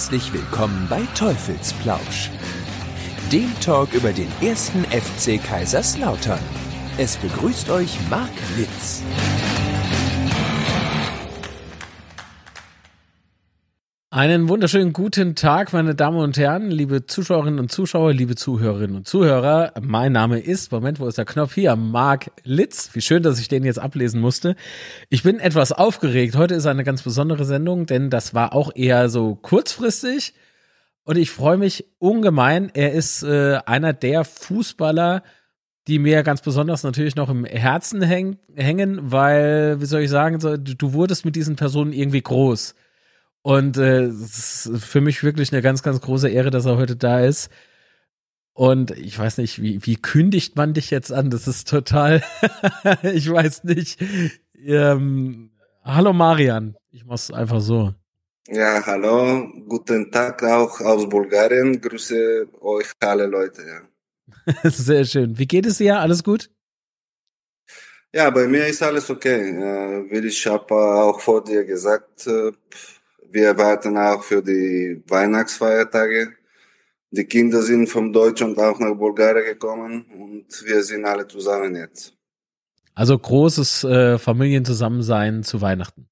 Herzlich willkommen bei Teufelsplausch, dem Talk über den ersten FC Kaiserslautern. Es begrüßt euch Marc Litz. Einen wunderschönen guten Tag, meine Damen und Herren, liebe Zuschauerinnen und Zuschauer, liebe Zuhörerinnen und Zuhörer. Mein Name ist, Moment, wo ist der Knopf hier? Marc Litz. Wie schön, dass ich den jetzt ablesen musste. Ich bin etwas aufgeregt. Heute ist eine ganz besondere Sendung, denn das war auch eher so kurzfristig. Und ich freue mich ungemein. Er ist äh, einer der Fußballer, die mir ganz besonders natürlich noch im Herzen häng hängen, weil, wie soll ich sagen, so, du wurdest mit diesen Personen irgendwie groß. Und äh, es ist für mich wirklich eine ganz, ganz große Ehre, dass er heute da ist. Und ich weiß nicht, wie, wie kündigt man dich jetzt an? Das ist total, ich weiß nicht. Ähm, hallo Marian, ich mach's einfach so. Ja, hallo, guten Tag auch aus Bulgarien. Grüße euch alle Leute. Ja. Sehr schön. Wie geht es dir? Alles gut? Ja, bei mir ist alles okay. Wie ich habe auch vor dir gesagt, äh, wir warten auch für die Weihnachtsfeiertage. Die Kinder sind von Deutschland auch nach Bulgarien gekommen und wir sind alle zusammen jetzt. Also großes äh, Familienzusammensein zu Weihnachten.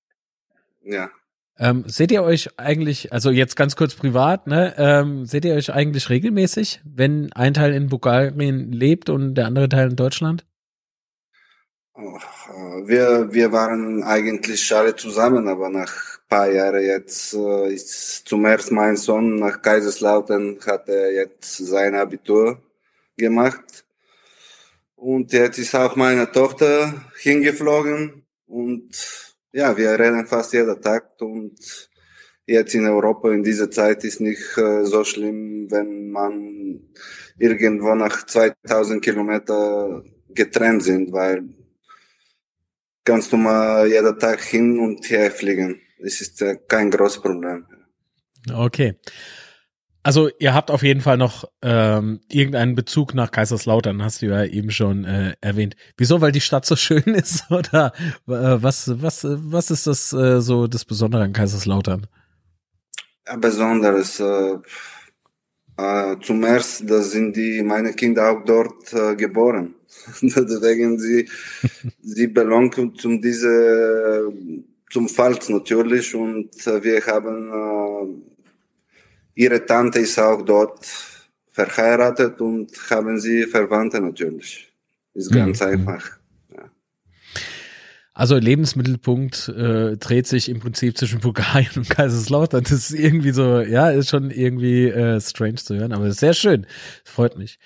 Ja. Ähm, seht ihr euch eigentlich, also jetzt ganz kurz privat, ne, ähm, seht ihr euch eigentlich regelmäßig, wenn ein Teil in Bulgarien lebt und der andere Teil in Deutschland? Wir, wir waren eigentlich alle zusammen, aber nach paar Jahre jetzt äh, ist zum ersten mein Sohn nach Kaiserslautern hat er jetzt sein Abitur gemacht. Und jetzt ist auch meine Tochter hingeflogen und ja, wir reden fast jeden Tag und jetzt in Europa in dieser Zeit ist nicht äh, so schlimm, wenn man irgendwo nach 2000 Kilometer getrennt sind, weil kannst du mal jeden Tag hin und her fliegen. Das ist kein großes Problem. Okay. Also ihr habt auf jeden Fall noch ähm, irgendeinen Bezug nach Kaiserslautern, hast du ja eben schon äh, erwähnt. Wieso? Weil die Stadt so schön ist oder äh, was was was ist das äh, so das Besondere an Kaiserslautern? Ja, Besonderes. Äh, äh, zum ersten, da sind die meine Kinder auch dort äh, geboren. Deswegen sie sie belangen zum diese zum Pfalz natürlich und äh, wir haben, äh, ihre Tante ist auch dort verheiratet und haben sie Verwandte natürlich. Ist ganz mhm. einfach. Also Lebensmittelpunkt äh, dreht sich im Prinzip zwischen Bulgarien und Kaiserslautern. Das ist irgendwie so, ja, ist schon irgendwie äh, strange zu hören, aber sehr schön. Freut mich.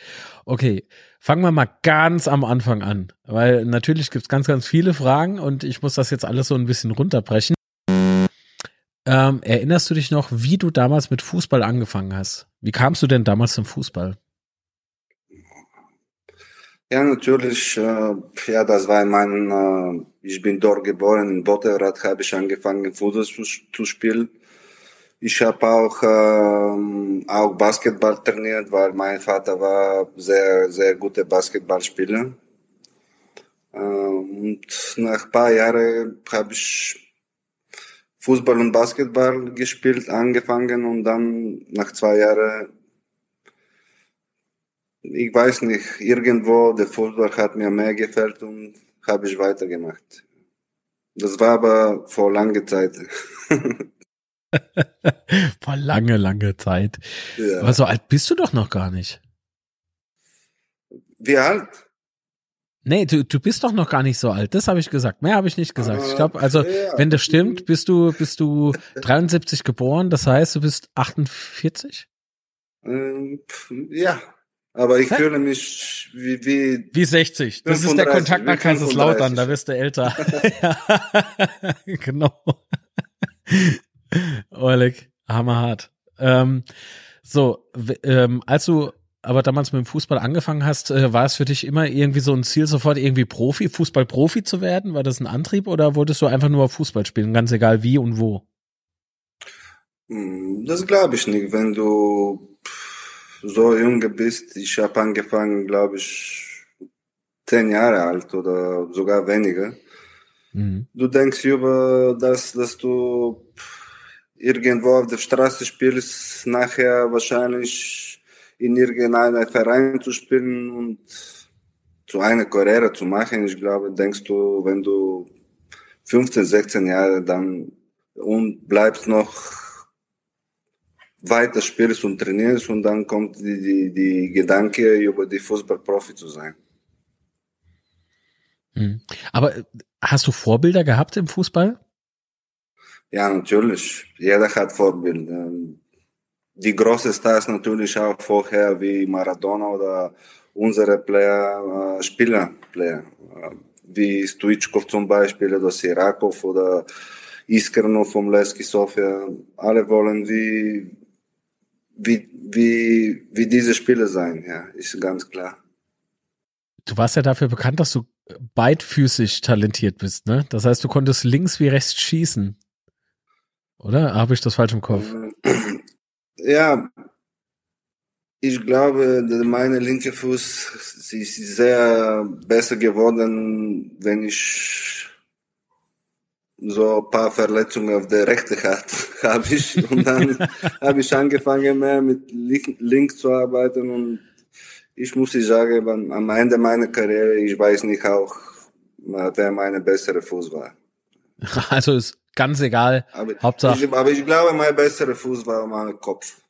Okay, fangen wir mal ganz am Anfang an, weil natürlich gibt es ganz, ganz viele Fragen und ich muss das jetzt alles so ein bisschen runterbrechen. Ähm, erinnerst du dich noch, wie du damals mit Fußball angefangen hast? Wie kamst du denn damals zum Fußball? Ja, natürlich. Äh, ja, das war mein. Äh, ich bin dort geboren in Botterrad, habe ich angefangen Fußball zu, zu spielen. Ich habe auch, ähm, auch Basketball trainiert, weil mein Vater war sehr, sehr guter Basketballspieler. Äh, und nach ein paar Jahren habe ich Fußball und Basketball gespielt, angefangen und dann nach zwei Jahren, ich weiß nicht, irgendwo der Fußball hat mir mehr gefällt und habe ich weitergemacht. Das war aber vor langer Zeit. Vor lange, lange Zeit. Ja. Aber so alt bist du doch noch gar nicht. Wie alt? Nee, du, du bist doch noch gar nicht so alt. Das habe ich gesagt. Mehr habe ich nicht gesagt. Ich glaube, also, ja. wenn das stimmt, bist du, bist du 73 geboren. Das heißt, du bist 48? Ähm, ja. Aber ich fühle mich wie, wie, wie 60. Das 35, ist der Kontakt nach Kaiserslautern. Da wirst du älter. ja. genau. Oleg, hammerhart. Ähm, so, ähm, als du aber damals mit dem Fußball angefangen hast, äh, war es für dich immer irgendwie so ein Ziel, sofort irgendwie Profi, Fußballprofi zu werden? War das ein Antrieb oder wolltest du einfach nur Fußball spielen, ganz egal wie und wo? Hm, das glaube ich nicht. Wenn du so jung bist, ich habe angefangen, glaube ich, zehn Jahre alt oder sogar weniger. Mhm. Du denkst über das, dass du irgendwo auf der Straße spielst, nachher wahrscheinlich in irgendeinem Verein zu spielen und zu einer Karriere zu machen. Ich glaube, denkst du, wenn du 15, 16 Jahre dann und bleibst noch weiter spielst und trainierst und dann kommt die, die, die Gedanke, über die Fußballprofi zu sein. Hm. Aber äh, hast du Vorbilder gehabt im Fußball? Ja, natürlich. Jeder hat Vorbilder. Die großen Stars natürlich auch vorher wie Maradona oder unsere Player, äh, Spieler, Player, äh, wie Stoichkov zum Beispiel oder Sirakov oder Iskernov vom Leski Sofia. Alle wollen wie, wie, wie, wie diese Spieler sein, ja, ist ganz klar. Du warst ja dafür bekannt, dass du beidfüßig talentiert bist, ne? Das heißt, du konntest links wie rechts schießen. Oder? Habe ich das falsch im Kopf? Ja, ich glaube, meine linke Fuß ist sehr besser geworden, wenn ich so ein paar Verletzungen auf der rechten hat, habe ich. Und dann habe ich angefangen mehr mit links zu arbeiten und ich muss sagen, am Ende meiner Karriere, ich weiß nicht auch, wer mein bessere Fuß war. Also ist ganz egal. Aber, Hauptsache. Ich, aber ich glaube, mein besserer Fuß war mein Kopf.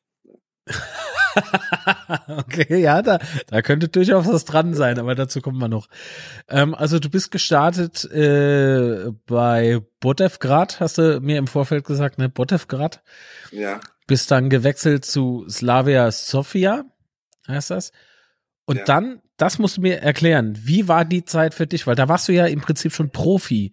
okay, ja, da, da könnte durchaus was dran sein, aber dazu kommen wir noch. Ähm, also du bist gestartet äh, bei Botevgrad, hast du mir im Vorfeld gesagt, ne? Botevgrad. Ja. Bist dann gewechselt zu Slavia Sofia, heißt das? Und ja. dann, das musst du mir erklären, wie war die Zeit für dich? Weil da warst du ja im Prinzip schon Profi.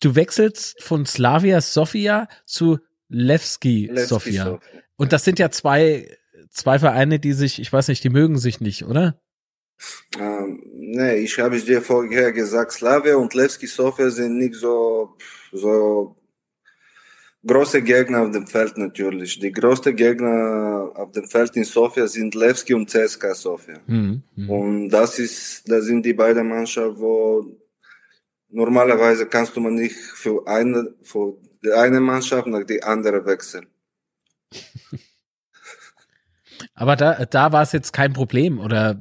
Du wechselst von Slavia Sofia zu Levski, Sofia. Sofia. Und das sind ja zwei, zwei Vereine, die sich, ich weiß nicht, die mögen sich nicht, oder? Ähm, nee, ich habe dir vorher gesagt, Slavia und Levski Sofia sind nicht so, so große Gegner auf dem Feld natürlich. Die größten Gegner auf dem Feld in Sofia sind Levski und CSKA Sofia. Mhm, mh. Und das ist, das sind die beiden Mannschaften, wo normalerweise kannst du man nicht für eine, für die eine Mannschaft nach die andere wechseln. Aber da, da war es jetzt kein Problem oder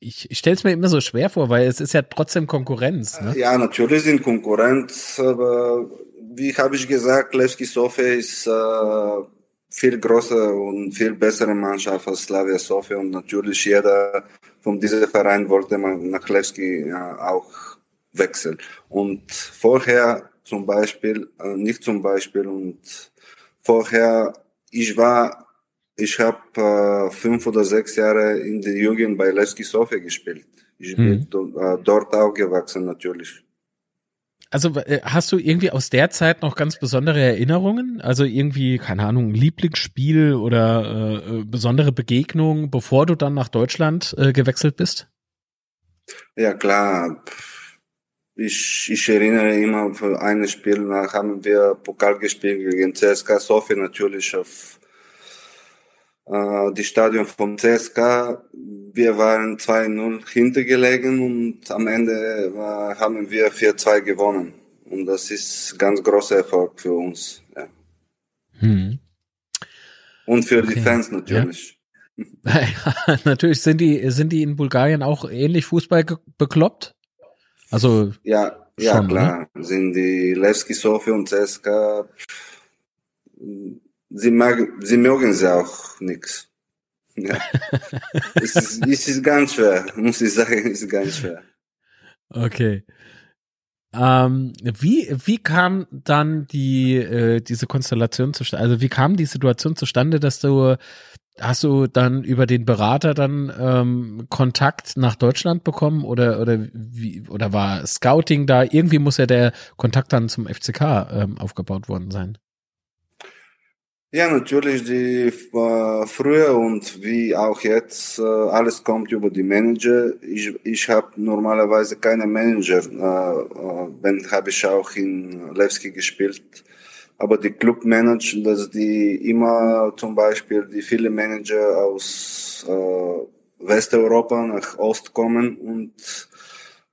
ich, ich stelle es mir immer so schwer vor, weil es ist ja trotzdem Konkurrenz. Ne? Ja, natürlich sind Konkurrenz, aber wie habe ich gesagt, Levski Sofia ist äh, viel größer und viel bessere Mannschaft als Slavia Sofia und natürlich jeder von diesem Verein wollte man nach Levski äh, auch wechseln. Und vorher zum Beispiel, äh, nicht zum Beispiel und vorher, ich war, ich habe äh, fünf oder sechs Jahre in der Jugend bei Levski Sofia gespielt. Ich bin mhm. äh, dort aufgewachsen natürlich. Also äh, hast du irgendwie aus der Zeit noch ganz besondere Erinnerungen? Also irgendwie, keine Ahnung, Lieblingsspiel oder äh, besondere Begegnungen, bevor du dann nach Deutschland äh, gewechselt bist? Ja, klar. Ich, ich erinnere immer für ein Spiel, da haben wir Pokal gespielt gegen CSKA Sofia natürlich auf äh, die Stadion vom CSKA. Wir waren 2-0 hintergelegen und am Ende war, haben wir 4-2 gewonnen. Und das ist ganz großer Erfolg für uns. Ja. Hm. Und für okay. die Fans natürlich. Ja. natürlich sind die, sind die in Bulgarien auch ähnlich Fußball bekloppt? Also. Ja, ja, schon, ne? klar. Ne? Sind die Levski Sofia und CSKA sie, mag, sie mögen sie auch nix. Ja. es, ist, es ist ganz schwer, muss ich sagen, es ist ganz schwer. Okay. Ähm, wie, wie kam dann die, äh, diese Konstellation zustande? Also wie kam die Situation zustande, dass du, hast du dann über den Berater dann ähm, Kontakt nach Deutschland bekommen oder, oder wie, oder war Scouting da? Irgendwie muss ja der Kontakt dann zum FCK ähm, aufgebaut worden sein. Ja, natürlich, die äh, früher und wie auch jetzt, äh, alles kommt über die Manager. Ich, ich habe normalerweise keine Manager, äh, äh, wenn habe ich auch in Levski gespielt. Aber die Clubmanager, dass die immer zum Beispiel die viele Manager aus äh, Westeuropa nach Ost kommen und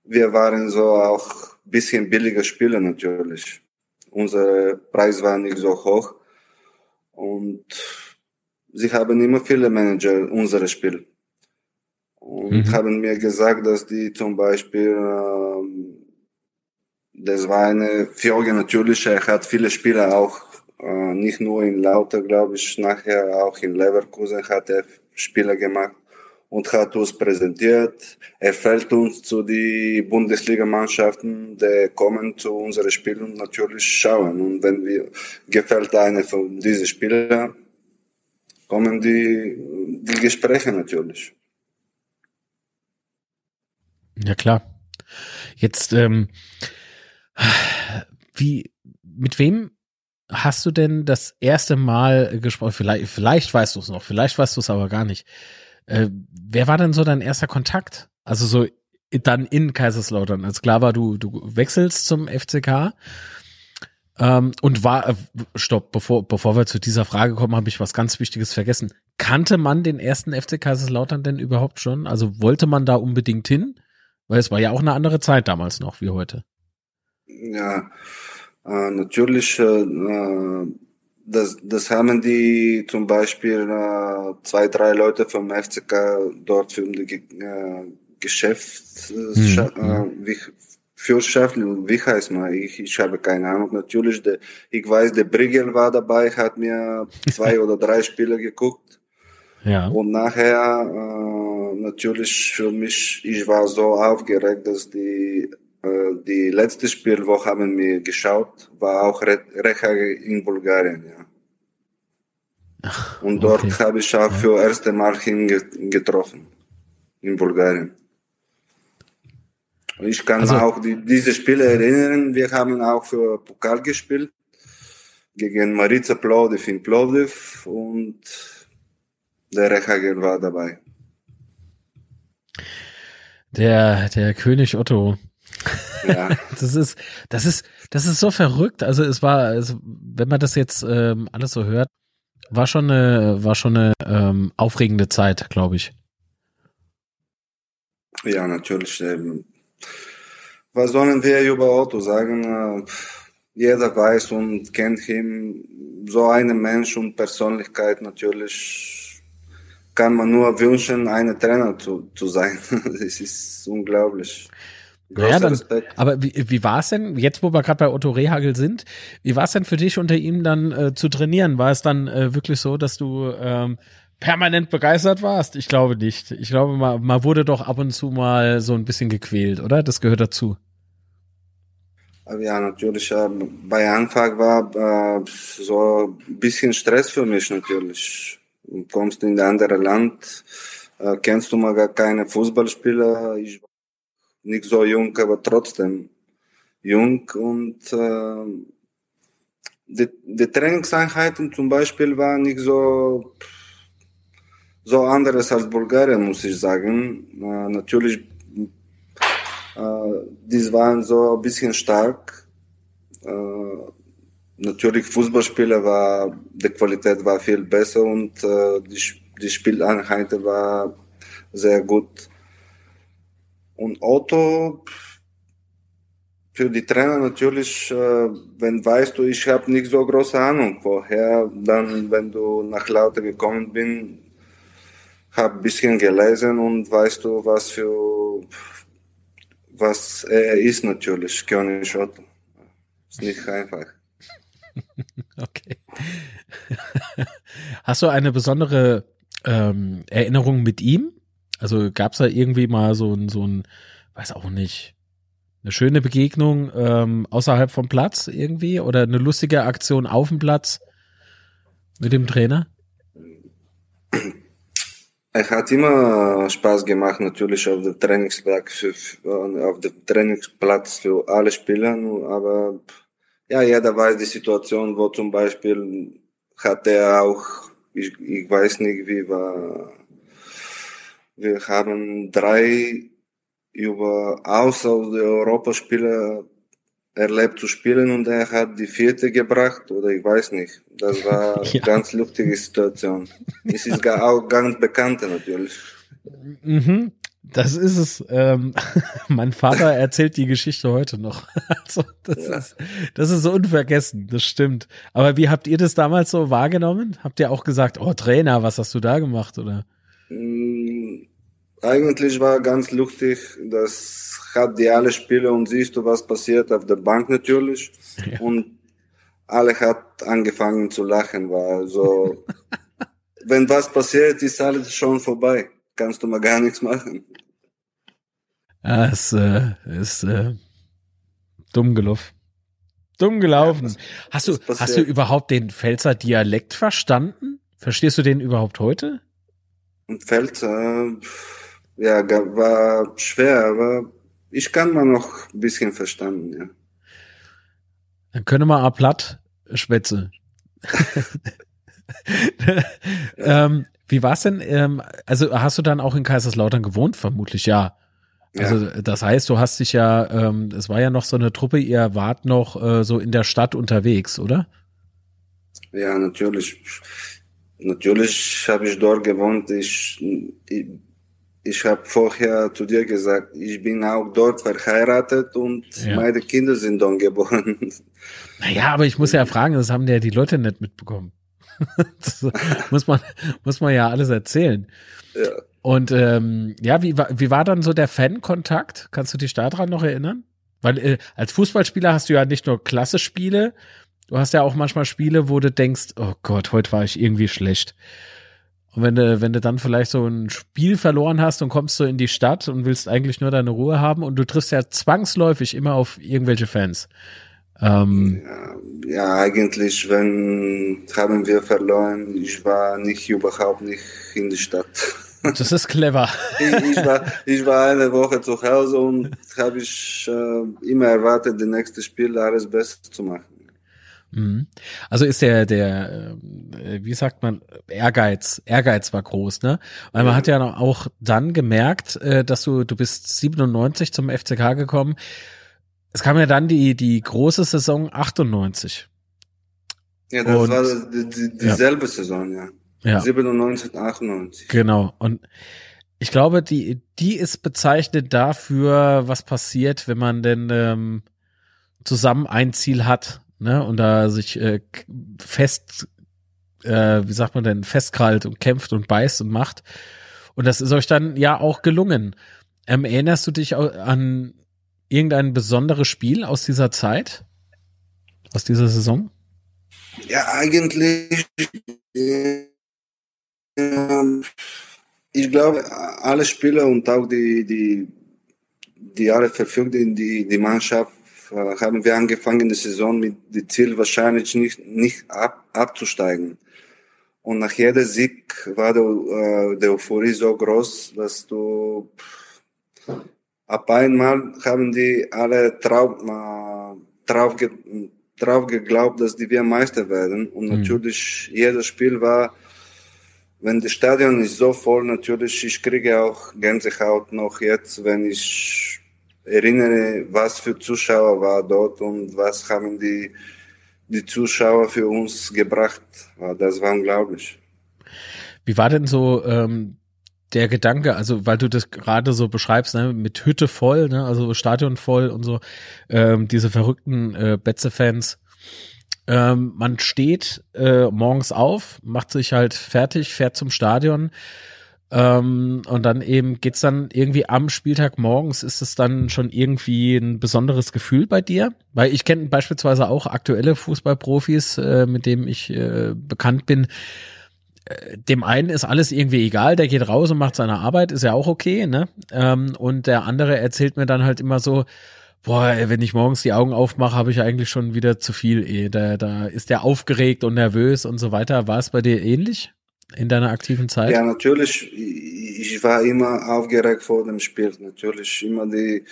wir waren so auch bisschen billiger Spieler natürlich. unser Preis war nicht so hoch. Und sie haben immer viele Manager unseres Spiel. Und mhm. haben mir gesagt, dass die zum Beispiel, ähm, das war eine Frage natürlich, er hat viele Spieler auch, äh, nicht nur in Lauter, glaube ich, nachher auch in Leverkusen hat er Spieler gemacht und hat uns präsentiert. Er fällt uns zu den Bundesligamannschaften, die kommen zu unseren Spielen und natürlich schauen. Und wenn wir gefällt eine von diesen Spielern, kommen die, die Gespräche natürlich. Ja klar. Jetzt, ähm, wie, mit wem hast du denn das erste Mal gesprochen? Vielleicht, vielleicht weißt du es noch, vielleicht weißt du es aber gar nicht. Äh, wer war denn so dein erster Kontakt? Also so dann in Kaiserslautern. Als klar war, du, du wechselst zum FCK. Ähm, und war, äh, stopp, bevor, bevor wir zu dieser Frage kommen, habe ich was ganz Wichtiges vergessen. Kannte man den ersten FC Kaiserslautern denn überhaupt schon? Also wollte man da unbedingt hin? Weil es war ja auch eine andere Zeit damals noch wie heute. Ja, äh, natürlich, äh, das, das haben die zum Beispiel äh, zwei, drei Leute vom FCK dort für die äh, Geschäft, mhm. äh, wie, Fürschaft, wie heißt man? Ich, ich habe keine Ahnung. Natürlich, der, ich weiß, der Brigel war dabei, hat mir zwei oder drei Spiele geguckt. Ja. Und nachher, äh, natürlich für mich, ich war so aufgeregt, dass die die letzte Spiel, wo haben wir geschaut, war auch Recha in Bulgarien, ja. Ach, Und dort okay. habe ich auch für das erste Mal hingetroffen. In Bulgarien. Ich kann also, auch die, diese Spiele erinnern. Wir haben auch für Pokal gespielt. Gegen Marica Plovdiv in Plovdiv und der Rechagel war dabei. Der, der König Otto ja. Das ist, das ist, das ist so verrückt. Also es war, also, wenn man das jetzt ähm, alles so hört, war schon eine, war schon eine ähm, aufregende Zeit, glaube ich. Ja, natürlich. Ähm, was sollen wir über Otto sagen? Äh, jeder weiß und kennt ihn. So ein Mensch und Persönlichkeit natürlich kann man nur wünschen, ein Trainer zu, zu sein. das ist unglaublich. Naja, dann, aber wie, wie war es denn, jetzt wo wir gerade bei Otto Rehagel sind, wie war es denn für dich unter ihm dann äh, zu trainieren? War es dann äh, wirklich so, dass du ähm, permanent begeistert warst? Ich glaube nicht. Ich glaube, man, man wurde doch ab und zu mal so ein bisschen gequält, oder? Das gehört dazu. Ja, natürlich. Äh, bei Anfang war äh, so ein bisschen Stress für mich natürlich. Du kommst in ein anderes Land, äh, kennst du mal gar keine Fußballspieler. Ich nicht so jung, aber trotzdem jung und äh, die, die Trainingseinheiten zum Beispiel waren nicht so so anderes als Bulgarien, muss ich sagen. Äh, natürlich, äh, die waren so ein bisschen stark. Äh, natürlich Fußballspieler war, die Qualität war viel besser und äh, die, die Spieleinheiten war sehr gut. Und Otto, für die Trainer natürlich, äh, wenn weißt du, ich habe nicht so große Ahnung woher, dann, wenn du nach Lauter gekommen bin, habe ein bisschen gelesen und weißt du, was für, was er ist natürlich, König Otto. Ist nicht einfach. okay. Hast du eine besondere ähm, Erinnerung mit ihm? Also gab es da irgendwie mal so ein, so ein, weiß auch nicht, eine schöne Begegnung ähm, außerhalb vom Platz irgendwie oder eine lustige Aktion auf dem Platz mit dem Trainer? Er hat immer Spaß gemacht, natürlich auf dem Trainingsplatz für, auf dem Trainingsplatz für alle Spieler, aber ja, jeder weiß die Situation, wo zum Beispiel hat er auch, ich, ich weiß nicht, wie war wir haben drei über außer der Europaspiele erlebt zu spielen und er hat die vierte gebracht oder ich weiß nicht. Das war ja. ganz lustige Situation. Es ist auch ganz bekannt natürlich. Mhm. Das ist es. Ähm, mein Vater erzählt die Geschichte heute noch. Also, das, ja. ist, das ist so unvergessen, das stimmt. Aber wie habt ihr das damals so wahrgenommen? Habt ihr auch gesagt, oh Trainer, was hast du da gemacht? Oder? Mm, eigentlich war ganz lustig, das hat die alle Spiele und siehst du, was passiert auf der Bank natürlich. Ja. Und alle hat angefangen zu lachen, weil so, wenn was passiert, ist alles schon vorbei. Kannst du mal gar nichts machen. Ja, es äh, ist äh, dumm gelaufen. Dumm gelaufen. Ja, hast du, hast du überhaupt den Pfälzer Dialekt verstanden? Verstehst du den überhaupt heute? Pfälzer, ja, war schwer, aber ich kann mal noch ein bisschen verstanden, ja. Dann können wir auch platt schwätze. ähm, wie war's denn? Ähm, also hast du dann auch in Kaiserslautern gewohnt? Vermutlich ja. Also ja. das heißt, du hast dich ja, ähm, es war ja noch so eine Truppe, ihr wart noch äh, so in der Stadt unterwegs, oder? Ja, natürlich. Natürlich habe ich dort gewohnt. Ich, ich, ich habe vorher zu dir gesagt, ich bin auch dort verheiratet und ja. meine Kinder sind dort geboren. Naja, aber ich muss ja fragen, das haben ja die Leute nicht mitbekommen. das muss man, muss man ja alles erzählen. Ja. Und ähm, ja, wie, wie war dann so der Fan-Kontakt? Kannst du dich daran noch erinnern? Weil äh, als Fußballspieler hast du ja nicht nur klasse Spiele, du hast ja auch manchmal Spiele, wo du denkst, oh Gott, heute war ich irgendwie schlecht. Und wenn du, wenn du dann vielleicht so ein Spiel verloren hast und kommst so in die Stadt und willst eigentlich nur deine Ruhe haben und du triffst ja zwangsläufig immer auf irgendwelche Fans. Ähm, ja, ja, eigentlich, wenn haben wir verloren, ich war nicht überhaupt nicht in der Stadt. Das ist clever. ich, ich, war, ich war eine Woche zu Hause und habe ich äh, immer erwartet, das nächste Spiel alles besser zu machen. Mhm. Also ist der, der, äh, wie sagt man, Ehrgeiz, Ehrgeiz war groß, ne? Weil man hat ja auch dann gemerkt, äh, dass du, du bist 97 zum FCK gekommen. Es kam ja dann die, die große Saison 98. Ja, das und, war die, die, dieselbe ja. Saison, ja. Ja. 97, 98. Genau. Und ich glaube, die, die ist bezeichnet dafür, was passiert, wenn man denn ähm, zusammen ein Ziel hat, ne? Und da sich äh, fest, äh, wie sagt man denn, festkrallt und kämpft und beißt und macht. Und das ist euch dann ja auch gelungen. Ähm, erinnerst du dich an irgendein besonderes Spiel aus dieser Zeit? Aus dieser Saison? Ja, eigentlich äh, ähm, ich glaube, alle Spieler und auch die, die, die alle verfügten, die, die Mannschaft, haben wir angefangen, die Saison mit dem Ziel wahrscheinlich nicht, nicht ab, abzusteigen. Und nach jedem Sieg war der, äh, der Euphorie so groß, dass du ab einmal haben die alle drauf, drauf, drauf geglaubt, dass die wir Meister werden. Und mhm. natürlich jedes Spiel war wenn das Stadion ist so voll, natürlich, ich kriege auch Gänsehaut noch jetzt, wenn ich erinnere, was für Zuschauer war dort und was haben die, die Zuschauer für uns gebracht. Das war unglaublich. Wie war denn so ähm, der Gedanke, also weil du das gerade so beschreibst, ne, mit Hütte voll, ne, also Stadion voll und so, ähm, diese verrückten äh, Betze-Fans, ähm, man steht äh, morgens auf, macht sich halt fertig, fährt zum Stadion. Ähm, und dann eben geht's dann irgendwie am Spieltag morgens, ist es dann schon irgendwie ein besonderes Gefühl bei dir? Weil ich kenne beispielsweise auch aktuelle Fußballprofis, äh, mit denen ich äh, bekannt bin. Äh, dem einen ist alles irgendwie egal, der geht raus und macht seine Arbeit, ist ja auch okay, ne? Ähm, und der andere erzählt mir dann halt immer so, boah, wenn ich morgens die Augen aufmache, habe ich eigentlich schon wieder zu viel. Ey. Da, da ist der aufgeregt und nervös und so weiter. War es bei dir ähnlich in deiner aktiven Zeit? Ja, natürlich. Ich war immer aufgeregt vor dem Spiel. Natürlich immer die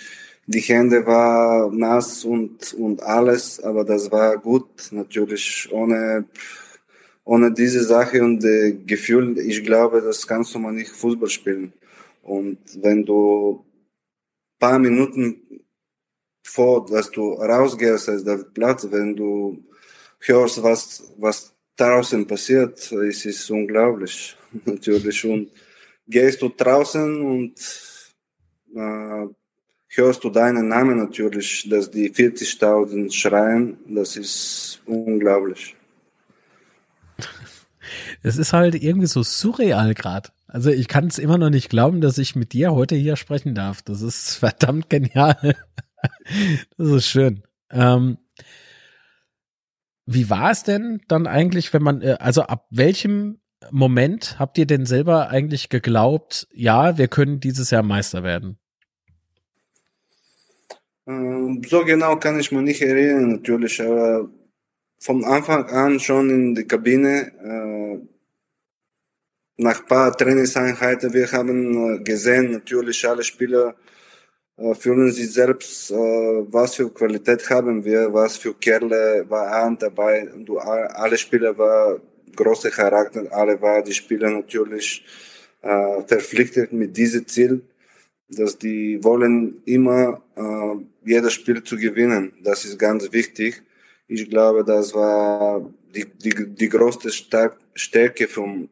die Hände war nass und und alles, aber das war gut. Natürlich ohne ohne diese Sache und die Gefühl, ich glaube, das kannst du mal nicht Fußball spielen. Und wenn du paar Minuten vor, dass du rausgehst aus dem Platz, wenn du hörst, was, was draußen passiert, es ist unglaublich, natürlich. Und gehst du draußen und äh, hörst du deinen Namen natürlich, dass die 40.000 schreien, das ist unglaublich. Es ist halt irgendwie so surreal gerade. Also ich kann es immer noch nicht glauben, dass ich mit dir heute hier sprechen darf. Das ist verdammt genial. das ist schön. Ähm, wie war es denn dann eigentlich, wenn man, äh, also ab welchem Moment habt ihr denn selber eigentlich geglaubt, ja, wir können dieses Jahr Meister werden? Ähm, so genau kann ich mich nicht erinnern, natürlich, aber von Anfang an schon in der Kabine, äh, nach ein paar Trainingseinheiten, wir haben äh, gesehen, natürlich alle Spieler fühlen sich selbst, äh, was für Qualität haben wir, was für Kerle war dabei. Du, alle Spieler waren große Charakter, alle waren die Spieler natürlich äh, verpflichtet mit diesem Ziel, dass die wollen immer äh, jedes Spiel zu gewinnen. Das ist ganz wichtig. Ich glaube, das war die, die, die größte Stärke vom,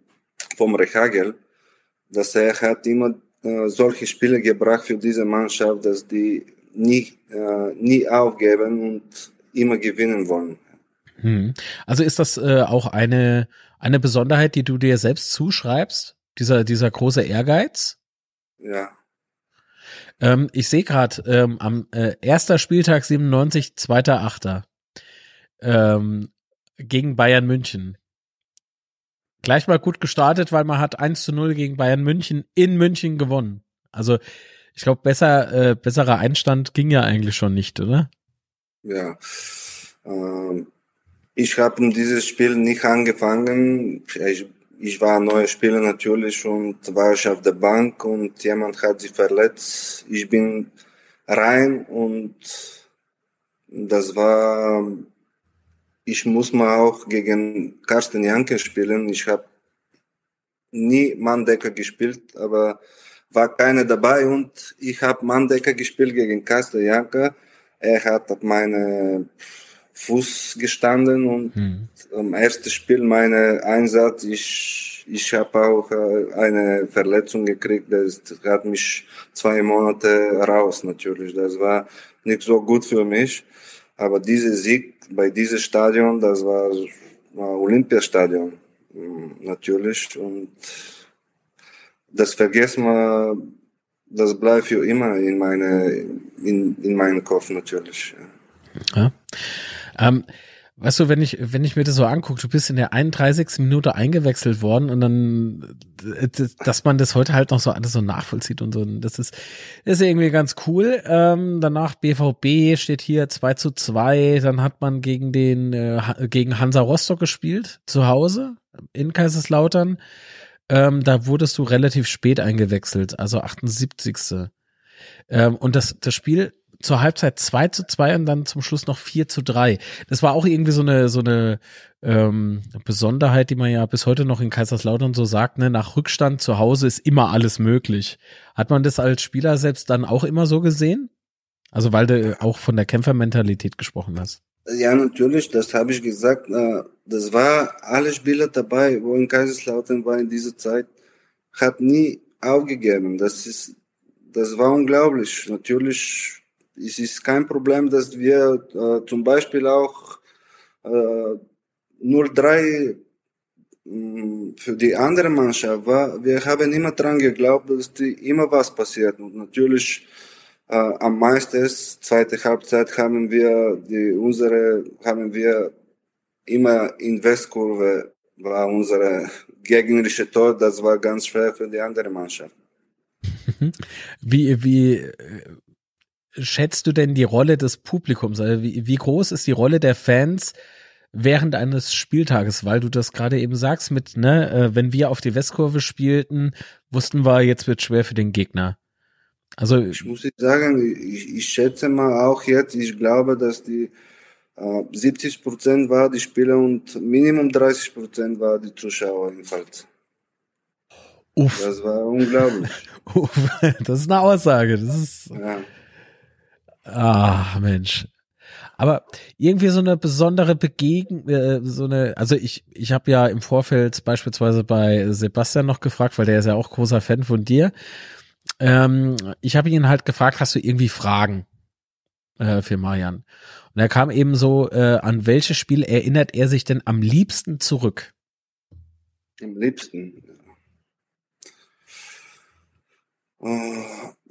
vom Rehagel, dass er hat immer äh, solche Spiele gebracht für diese Mannschaft, dass die nie, äh, nie aufgeben und immer gewinnen wollen. Hm. Also ist das äh, auch eine, eine Besonderheit, die du dir selbst zuschreibst? Dieser, dieser große Ehrgeiz? Ja. Ähm, ich sehe gerade ähm, am äh, erster Spieltag 97, zweiter Achter ähm, gegen Bayern München. Gleich mal gut gestartet, weil man hat 1 zu 0 gegen Bayern München in München gewonnen. Also ich glaube, besser, äh, besserer Einstand ging ja eigentlich schon nicht, oder? Ja. Ähm, ich habe dieses Spiel nicht angefangen. Ich, ich war neuer Spieler natürlich und war ich auf der Bank und jemand hat sich verletzt. Ich bin rein und das war, ich muss mal auch gegen Carsten Janke spielen. Ich habe nie Manndecker gespielt, aber war keiner dabei und ich habe Manndecker gespielt gegen Carsten Janke. Er hat meine Fuß gestanden und hm. am ersten Spiel meine Einsatz, ich, ich habe auch äh, eine Verletzung gekriegt, das hat mich zwei Monate raus natürlich. Das war nicht so gut für mich, aber dieser Sieg bei diesem Stadion, das war, Olympiastadion hm, natürlich und das vergessen wir, das bleibt für immer in meine in, in meinem Kopf natürlich. Ja. Ähm, weißt du, wenn ich, wenn ich mir das so angucke, du bist in der 31. Minute eingewechselt worden und dann, äh, dass man das heute halt noch so alles so nachvollzieht und so, das ist, ist irgendwie ganz cool. Ähm, danach BVB steht hier 2 zu 2, dann hat man gegen den, äh, gegen Hansa Rostock gespielt, zu Hause, in Kaiserslautern. Ähm, da wurdest du relativ spät eingewechselt, also 78. Ähm, und das, das Spiel zur Halbzeit 2 zu 2 und dann zum Schluss noch 4 zu 3. Das war auch irgendwie so eine, so eine ähm, Besonderheit, die man ja bis heute noch in Kaiserslautern so sagt, ne? nach Rückstand zu Hause ist immer alles möglich. Hat man das als Spieler selbst dann auch immer so gesehen? Also weil du auch von der Kämpfermentalität gesprochen hast. Ja, natürlich, das habe ich gesagt. Äh, das war alle Spieler dabei, wo in Kaiserslautern war in dieser Zeit, hat nie aufgegeben. Das ist, das war unglaublich. Natürlich es ist kein Problem, dass wir äh, zum Beispiel auch äh, 0-3 mm, für die andere Mannschaft war. Wir haben immer dran geglaubt, dass die immer was passiert. Und natürlich äh, am meisten, zweite Halbzeit, haben wir die, unsere, haben wir immer in Westkurve war unsere gegnerische Tor, das war ganz schwer für die andere Mannschaft. Wie, wie, schätzt du denn die Rolle des Publikums? Also wie, wie groß ist die Rolle der Fans während eines Spieltages? Weil du das gerade eben sagst mit, ne, äh, wenn wir auf die Westkurve spielten, wussten wir, jetzt wird schwer für den Gegner. Also ich muss sagen, ich, ich schätze mal auch jetzt, ich glaube, dass die äh, 70 Prozent war die Spieler und Minimum 30 Prozent war die Zuschauer jedenfalls. Uff. Das war unglaublich. Uff, das ist eine Aussage. Das ist. Ja. Ah, Mensch. Aber irgendwie so eine besondere Begegnung, äh, so eine, also ich, ich habe ja im Vorfeld beispielsweise bei Sebastian noch gefragt, weil der ist ja auch großer Fan von dir. ähm, ich habe ihn halt gefragt, hast du irgendwie Fragen äh, für Marian? Und er kam eben so, äh, an welches Spiel erinnert er sich denn am liebsten zurück? Am liebsten. Äh,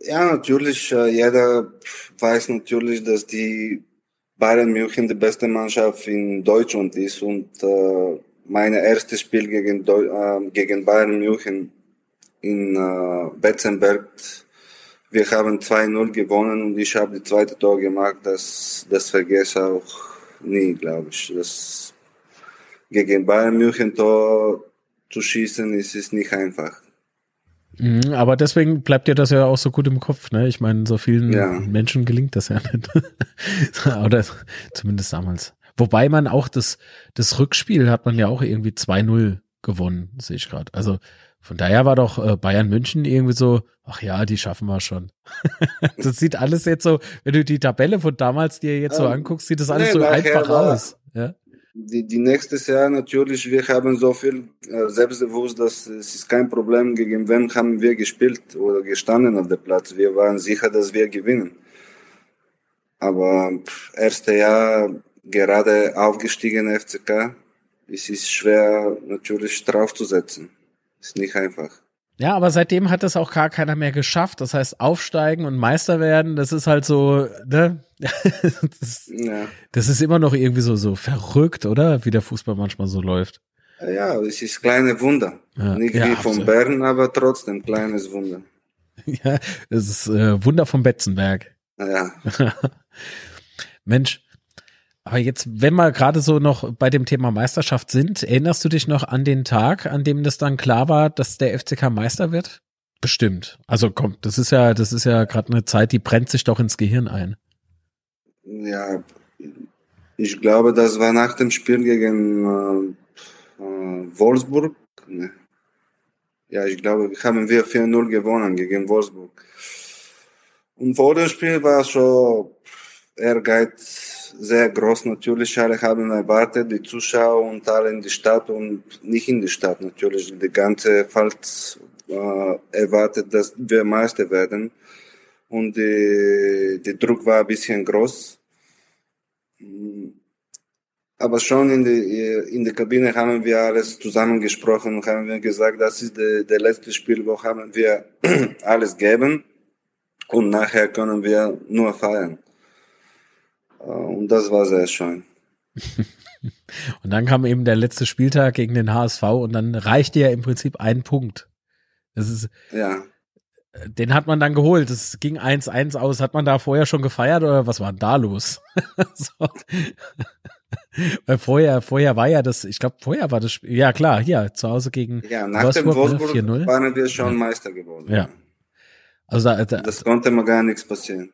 ja, natürlich, äh, jeder weiß natürlich, dass die Bayern München die beste Mannschaft in Deutschland ist und äh, mein erstes Spiel gegen, Deu äh, gegen Bayern München in äh, Betzenberg, wir haben 2-0 gewonnen und ich habe die zweite Tor gemacht, das, das vergesse auch nie, glaube ich. Das gegen Bayern München Tor zu schießen, ist, ist nicht einfach. Mhm, aber deswegen bleibt dir das ja auch so gut im Kopf, ne? Ich meine, so vielen ja. Menschen gelingt das ja nicht. Oder zumindest damals. Wobei man auch das, das Rückspiel hat man ja auch irgendwie 2-0 gewonnen, sehe ich gerade. Also von daher war doch äh, Bayern München irgendwie so, ach ja, die schaffen wir schon. das sieht alles jetzt so, wenn du die Tabelle von damals dir jetzt so ähm, anguckst, sieht das alles nee, so einfach aus. Ja? Die, die nächstes Jahr natürlich, wir haben so viel äh, selbstbewusst, dass es ist kein Problem, gegen wen haben wir gespielt oder gestanden auf dem Platz. Wir waren sicher, dass wir gewinnen. Aber erste Jahr gerade aufgestiegen FCK, es ist schwer natürlich draufzusetzen. Ist nicht einfach. Ja, aber seitdem hat das auch gar keiner mehr geschafft. Das heißt, aufsteigen und Meister werden, das ist halt so, ne? das, ja. das ist immer noch irgendwie so, so verrückt, oder? Wie der Fußball manchmal so läuft. Ja, es ist kleine Wunder. Ja, Nicht ja, wie von so. Bern, aber trotzdem kleines Wunder. Ja, es ist äh, Wunder vom Betzenberg. Ja. Mensch, aber jetzt, wenn wir gerade so noch bei dem Thema Meisterschaft sind, erinnerst du dich noch an den Tag, an dem das dann klar war, dass der FCK Meister wird? Bestimmt. Also komm, das ist ja, das ist ja gerade eine Zeit, die brennt sich doch ins Gehirn ein. Ja, ich glaube, das war nach dem Spiel gegen äh, äh, Wolfsburg. Ne. Ja, ich glaube, haben wir 4-0 gewonnen gegen Wolfsburg. Und vor dem Spiel war schon Ehrgeiz sehr groß natürlich. Alle haben erwartet, die Zuschauer und alle in die Stadt und nicht in die Stadt natürlich. Die ganze Pfalz äh, erwartet, dass wir Meister werden. Und die, der Druck war ein bisschen groß. Aber schon in, die, in der Kabine haben wir alles zusammengesprochen und haben wir gesagt, das ist der, der letzte Spiel, wo haben wir alles geben und nachher können wir nur feiern. Äh, und das war sehr schön. und dann kam eben der letzte Spieltag gegen den HSV und dann reichte ja im Prinzip ein Punkt. Das ist, ja. Den hat man dann geholt. Es ging 1-1 aus. Hat man da vorher schon gefeiert oder was war denn da los? so. Weil vorher, vorher war ja das, ich glaube, vorher war das Spiel, ja klar, hier, zu Hause gegen Ja, nach Wolfsburg, dem Wolfsburg ne, waren wir schon ja. Meister geworden. Ja. Also da, da, das konnte mal gar nichts passieren.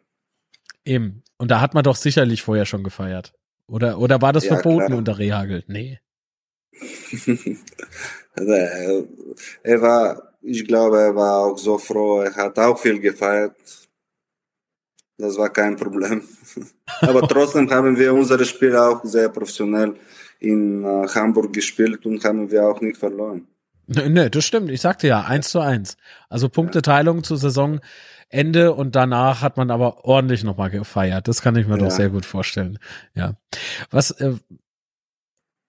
Eben. Und da hat man doch sicherlich vorher schon gefeiert. Oder, oder war das ja, verboten klar. unter Rehagel? Nee. Also, er war, ich glaube, er war auch so froh. Er hat auch viel gefeiert. Das war kein Problem. Aber trotzdem haben wir unsere Spiele auch sehr professionell in äh, Hamburg gespielt und haben wir auch nicht verloren. Nee, das stimmt. Ich sagte ja, eins zu eins. Also Punkteteilung ja. zur Saison Ende und danach hat man aber ordentlich nochmal gefeiert. Das kann ich mir ja. doch sehr gut vorstellen. Ja. Was, äh,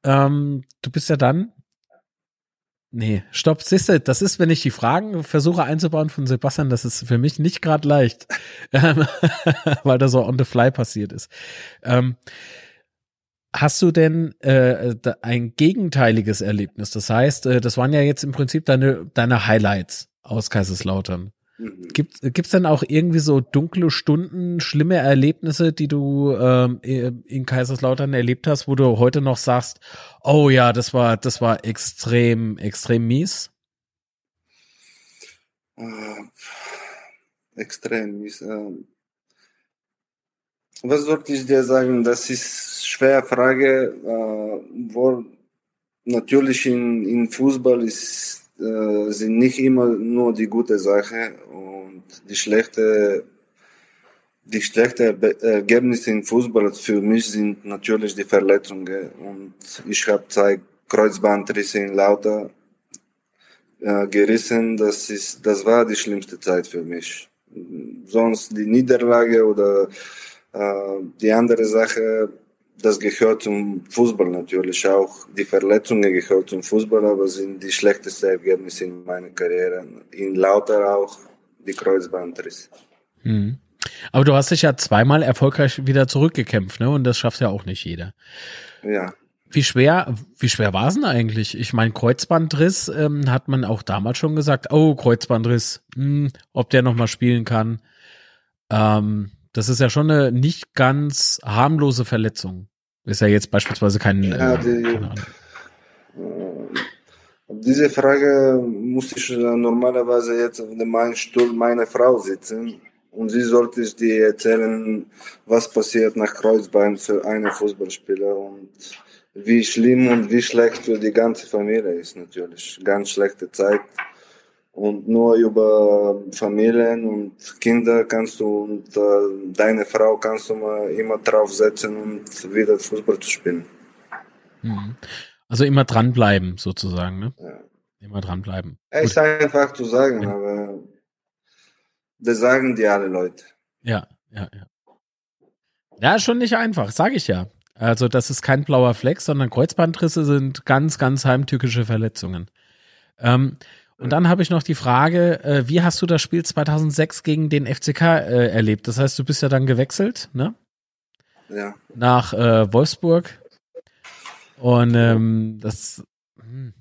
ähm, du bist ja dann. Nee, stopp, siehst du, das ist, wenn ich die Fragen versuche einzubauen von Sebastian, das ist für mich nicht gerade leicht, ähm, weil das so on the fly passiert ist. Ähm, Hast du denn äh, ein gegenteiliges Erlebnis? Das heißt, äh, das waren ja jetzt im Prinzip deine, deine Highlights aus Kaiserslautern. Mhm. Gibt es denn auch irgendwie so dunkle Stunden, schlimme Erlebnisse, die du ähm, in Kaiserslautern erlebt hast, wo du heute noch sagst, oh ja, das war, das war extrem, extrem mies? Äh, extrem mies. Äh, was sollte ich dir sagen? Das ist schwere Frage. Äh, wo natürlich in, in Fußball ist äh, sind nicht immer nur die gute Sache und die schlechte die schlechte Ergebnisse im Fußball für mich sind natürlich die Verletzungen und ich habe zwei Kreuzbandrisse in Lauter äh, gerissen. Das ist, das war die schlimmste Zeit für mich. Sonst die Niederlage oder äh, die andere Sache, das gehört zum Fußball natürlich auch. Die Verletzungen gehören zum Fußball, aber sind die schlechtesten Ergebnisse in meiner Karriere. In Lauter auch die Kreuzbandriss. Mhm. Aber du hast dich ja zweimal erfolgreich wieder zurückgekämpft, ne? Und das schafft ja auch nicht jeder. Ja. Wie schwer, wie schwer war es denn eigentlich? Ich meine, Kreuzbandriss ähm, hat man auch damals schon gesagt, oh, Kreuzbandriss, hm, ob der nochmal spielen kann. Ähm, das ist ja schon eine nicht ganz harmlose Verletzung. Ist ja jetzt beispielsweise kein. Ja, äh, die, äh, diese Frage musste ich normalerweise jetzt auf meinem Stuhl meiner Frau sitzen und sie sollte ich dir erzählen, was passiert nach Kreuzbein für einen Fußballspieler und wie schlimm und wie schlecht für die ganze Familie ist natürlich. Ganz schlechte Zeit. Und nur über Familien und Kinder kannst du und äh, deine Frau kannst du mal immer draufsetzen und wieder Fußball zu spielen. Mhm. Also immer dranbleiben, sozusagen, ne? Ja. Immer dranbleiben. Echt einfach zu sagen, Ja. aber das sagen die alle Leute. Ja, ja, ja. Ja, schon nicht einfach, sage ich ja. Also das ist kein blauer Fleck, sondern Kreuzbandrisse sind ganz, ganz heimtückische Verletzungen. Ähm, und dann habe ich noch die Frage, äh, wie hast du das Spiel 2006 gegen den FCK äh, erlebt? Das heißt, du bist ja dann gewechselt, ne? Ja. Nach äh, Wolfsburg. Und ähm, das, hm,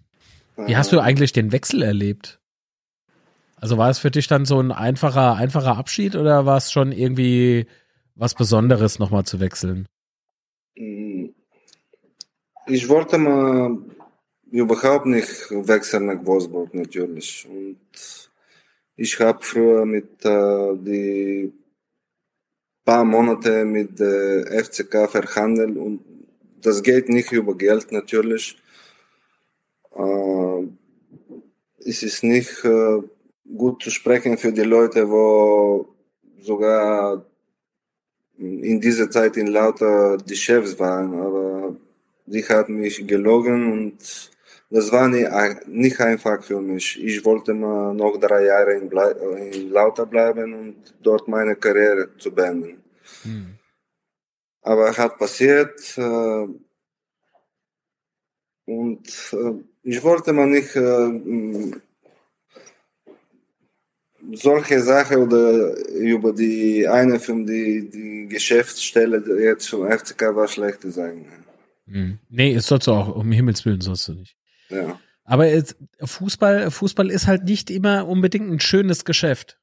wie hast du Äh, eigentlich den Wechsel erlebt? Also war es für dich dann so ein einfacher, einfacher Abschied oder war es schon irgendwie was Besonderes, nochmal zu wechseln? Mm, Ich wollte mal überhaupt nicht wechseln nach Wolfsburg natürlich. Und ich habe früher mit äh, die paar Monate mit der FCK verhandelt und das geht nicht über Geld natürlich. Äh, es ist nicht äh, gut zu sprechen für die Leute, wo sogar in dieser Zeit in Lauter die Chefs waren, aber die hat mich gelogen und das war nicht, nicht einfach für mich. Ich wollte mal noch drei Jahre in, Blei in Lauter bleiben und dort meine Karriere zu beenden. Hm. Aber hat passiert äh, und äh, ich wollte mal nicht äh, solche Sachen oder über die eine von die, die Geschäftsstelle jetzt vom FCK war schlechte sagen. Hm. Nee, es sollst du auch, um Himmels Willen sollst du nicht. Ja. Aber es, Fußball, Fußball ist halt nicht immer unbedingt ein schönes Geschäft.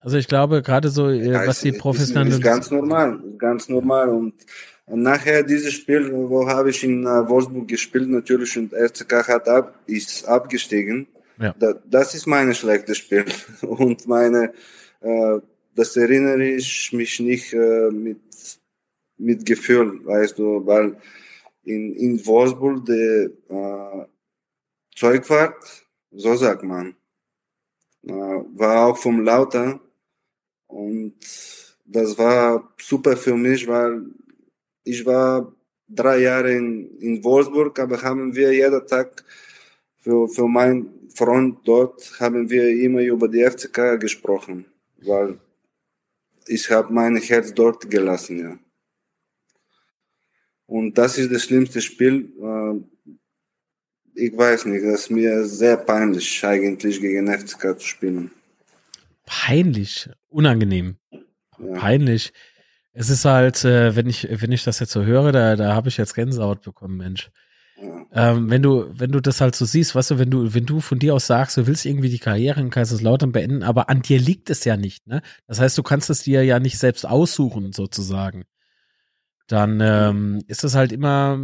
Also ich glaube, gerade so, äh, Ja, was die es professionellen. Ist ganz normal, ganz normal. Und nachher dieses Spiel, wo habe ich in äh, Wolfsburg gespielt, natürlich und FCK hat ab, ist abgestiegen. Ja. Da, das ist mein schlechtes Spiel. Und meine, äh, das erinnere ich mich nicht äh, mit, mit Gefühl, weißt du, weil in, in Wolfsburg der äh, Zeugwart, so sagt man, äh, war auch vom Lauter und das war super für mich, weil ich war drei Jahre in, in Wolfsburg, aber haben wir jeden Tag für, für meinen Freund dort haben wir immer über die FCK gesprochen, weil ich habe mein Herz dort gelassen, ja. Und das ist das schlimmste Spiel. Äh, ich weiß nicht, das ist mir sehr peinlich, eigentlich gegen FCK zu spielen. Peinlich, unangenehm, Ja. peinlich. Es ist halt, äh, wenn ich, wenn ich das jetzt so höre, da, da habe ich jetzt Gänsehaut bekommen, Mensch. Ja. Ähm, wenn du, wenn du das halt so siehst, weißt du, wenn du, wenn du von dir aus sagst, du willst irgendwie die Karriere in Kaiserslautern beenden, aber an dir liegt es ja nicht, ne? Das heißt, du kannst es dir ja nicht selbst aussuchen, sozusagen. Dann ähm, ist es halt immer,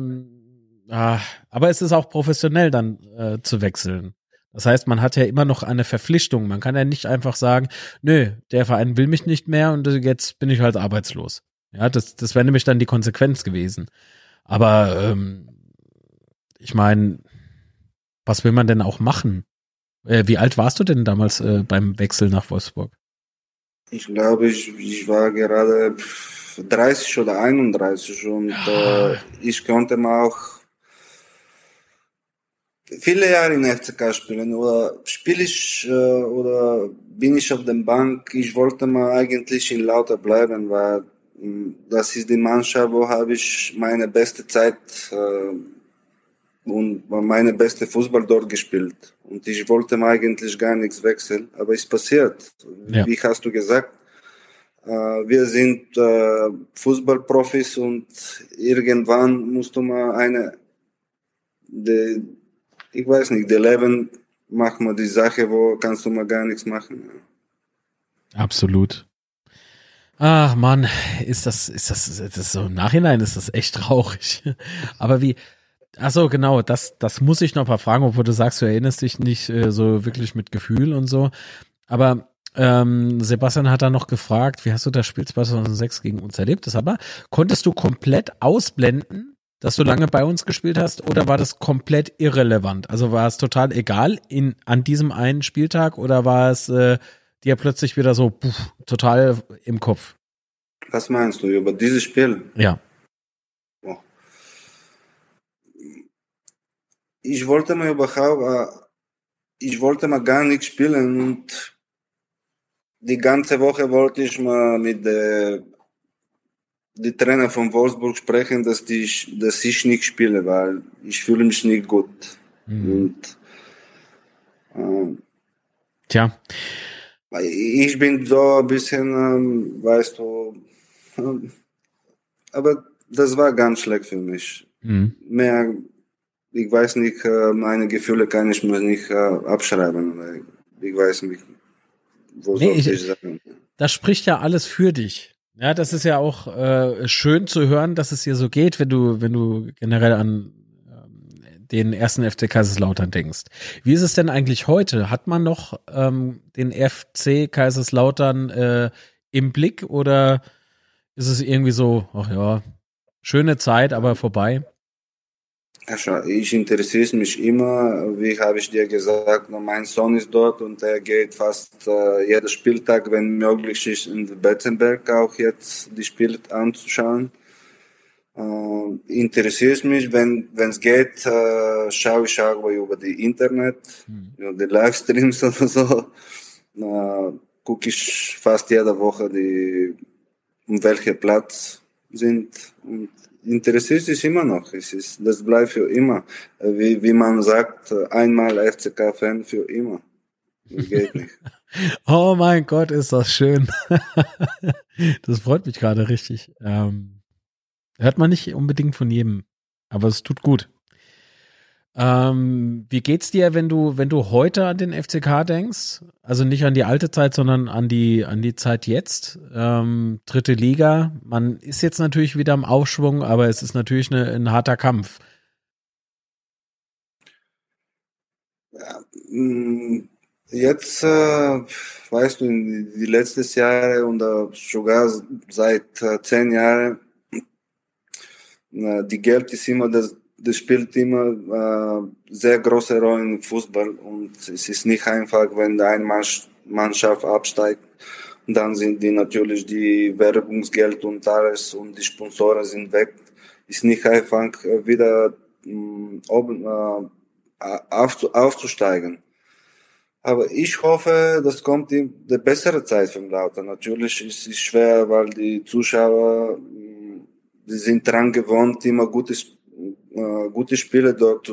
ah, aber es ist auch professionell dann äh, zu wechseln. Das heißt, man hat ja immer noch eine Verpflichtung. Man kann ja nicht einfach sagen, nö, der Verein will mich nicht mehr und jetzt bin ich halt arbeitslos. Ja, das, das wäre nämlich dann die Konsequenz gewesen. Aber ähm, ich meine, was will man denn auch machen? Äh, wie alt warst du denn damals äh, beim Wechsel nach Wolfsburg? Ich glaube, ich, ich war gerade 30 oder 31 und Ja. äh, ich konnte mal auch viele Jahre in FCK spielen oder spiele ich äh, oder bin ich auf der Bank. Ich wollte mal eigentlich in Lauter bleiben, weil mh, das ist die Mannschaft, wo habe ich meine beste Zeit äh, und meine beste Fußball dort gespielt. Und ich wollte mal eigentlich gar nichts wechseln, aber es passiert. Ja. Wie hast du gesagt? Äh, wir sind äh, Fußballprofis und irgendwann musst du mal eine, die, ich weiß nicht, der Leben macht mal die Sache, wo kannst du mal gar nichts machen. Absolut. Ach Mann, ist das, ist das, das ist so im Nachhinein ist das echt traurig. Aber wie, ach so, genau, das, das muss ich noch mal fragen, obwohl du sagst, du erinnerst dich nicht äh, so wirklich mit Gefühl und so. Aber ähm, Sebastian hat da noch gefragt, wie hast du das Spiel 2006 gegen uns erlebt? Das aber konntest du komplett ausblenden, dass du lange bei uns gespielt hast, oder war das komplett irrelevant? Also war es total egal in an diesem einen Spieltag oder war es äh, dir plötzlich wieder so puff, total im Kopf? Was meinst du über dieses Spiel? Ja. Ich wollte mal überhaupt, äh, ich wollte mal gar nicht spielen und die ganze Woche wollte ich mal mit der die Trainer von Wolfsburg sprechen, dass, die, dass ich nicht spiele, weil ich fühle mich nicht gut. Mhm. Und, äh, Tja. Ich bin so ein bisschen, ähm, weißt du, äh, aber das war ganz schlecht für mich. Mhm. Mehr, ich weiß nicht, äh, meine Gefühle kann ich mir nicht äh, abschreiben. Ich weiß nicht, wo nee, ich, sagen. Das spricht ja alles für dich. Ja, das ist ja auch äh, schön zu hören, dass es dir so geht, wenn du, wenn du generell an ähm, den ersten FC Kaiserslautern denkst. Wie ist es denn eigentlich heute? Hat man noch ähm, den FC Kaiserslautern äh, im Blick oder ist es irgendwie so, ach ja, schöne Zeit, aber vorbei? Ich interessiere mich immer, wie habe ich dir gesagt, mein Sohn ist dort und er geht fast äh, jeden Spieltag, wenn möglich ist, in Betzenberg auch jetzt die Spiele anzuschauen. Äh, interessiert mich, wenn es geht, äh, schaue ich auch über die Internet, mhm. die Livestreams oder so. Äh, gucke ich fast jede Woche, die, um welchen Platz sind und interessiert sich immer noch. Es ist, das bleibt für immer. Wie, wie man sagt, einmal FCK-Fan für immer. Geht nicht. oh mein Gott, ist das schön. das freut mich gerade richtig. Ähm, hört man nicht unbedingt von jedem, aber es tut gut. Ähm, wie geht's dir, wenn du, wenn du heute an den FCK denkst? Also nicht an die alte Zeit, sondern an die, an die Zeit jetzt. Ähm, dritte Liga. Man ist jetzt natürlich wieder im Aufschwung, aber es ist natürlich eine, ein harter Kampf. Mm, jetzt, äh, weißt du, die, die letzten Jahre und äh, sogar seit äh, zehn Jahren, äh, die Geld ist immer das, das spielt immer äh, sehr große Rolle im Fußball und es ist nicht einfach, wenn eine Mannschaft absteigt. Und dann sind die natürlich die Werbungsgeld und alles und die Sponsoren sind weg. Ist nicht einfach wieder mh, oben äh, auf, aufzusteigen. Aber ich hoffe, das kommt in der bessere Zeit vom Lauter. Natürlich ist es schwer, weil die Zuschauer, die sind dran gewohnt, immer gutes äh, gute Spiele dort,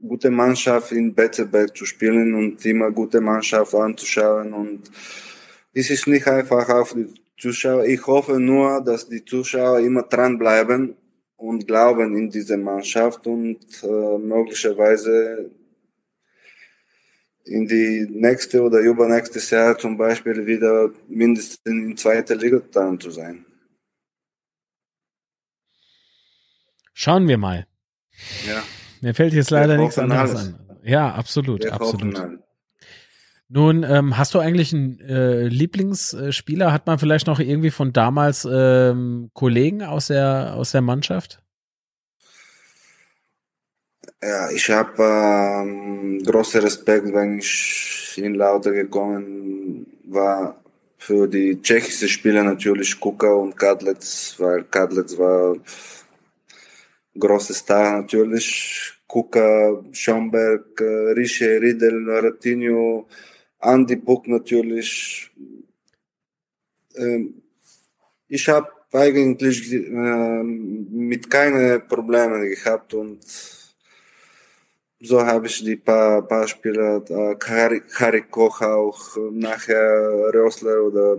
gute Mannschaft in Betzeberg zu spielen und immer gute Mannschaft anzuschauen und es ist nicht einfach auf die Zuschauer. Ich hoffe nur, dass die Zuschauer immer dranbleiben und glauben in diese Mannschaft und äh, möglicherweise in die nächste oder übernächste Jahr zum Beispiel wieder mindestens in zweiter Liga dran zu sein. Schauen wir mal. Ja. Mir fällt jetzt leider nichts anderes an. Ja, absolut, wir absolut. Nun, ähm, hast du eigentlich einen äh, Lieblingsspieler? Hat man vielleicht noch irgendwie von damals ähm, Kollegen aus der, aus der Mannschaft? Ja, ich habe ähm, großen Respekt, wenn ich in Lauter gekommen war, für die tschechischen Spieler natürlich Kuka und Kadlec, weil Kadlec war Star natürlich. Kuka, Schomberg, Rische, Riedel, Ratinho, Andy Puck natürlich. Ähm, ich habe eigentlich äh, mit keinen Problemen gehabt und so habe ich die paar, paar Spieler, äh, Harry, Harry Koch auch, nachher Rösler oder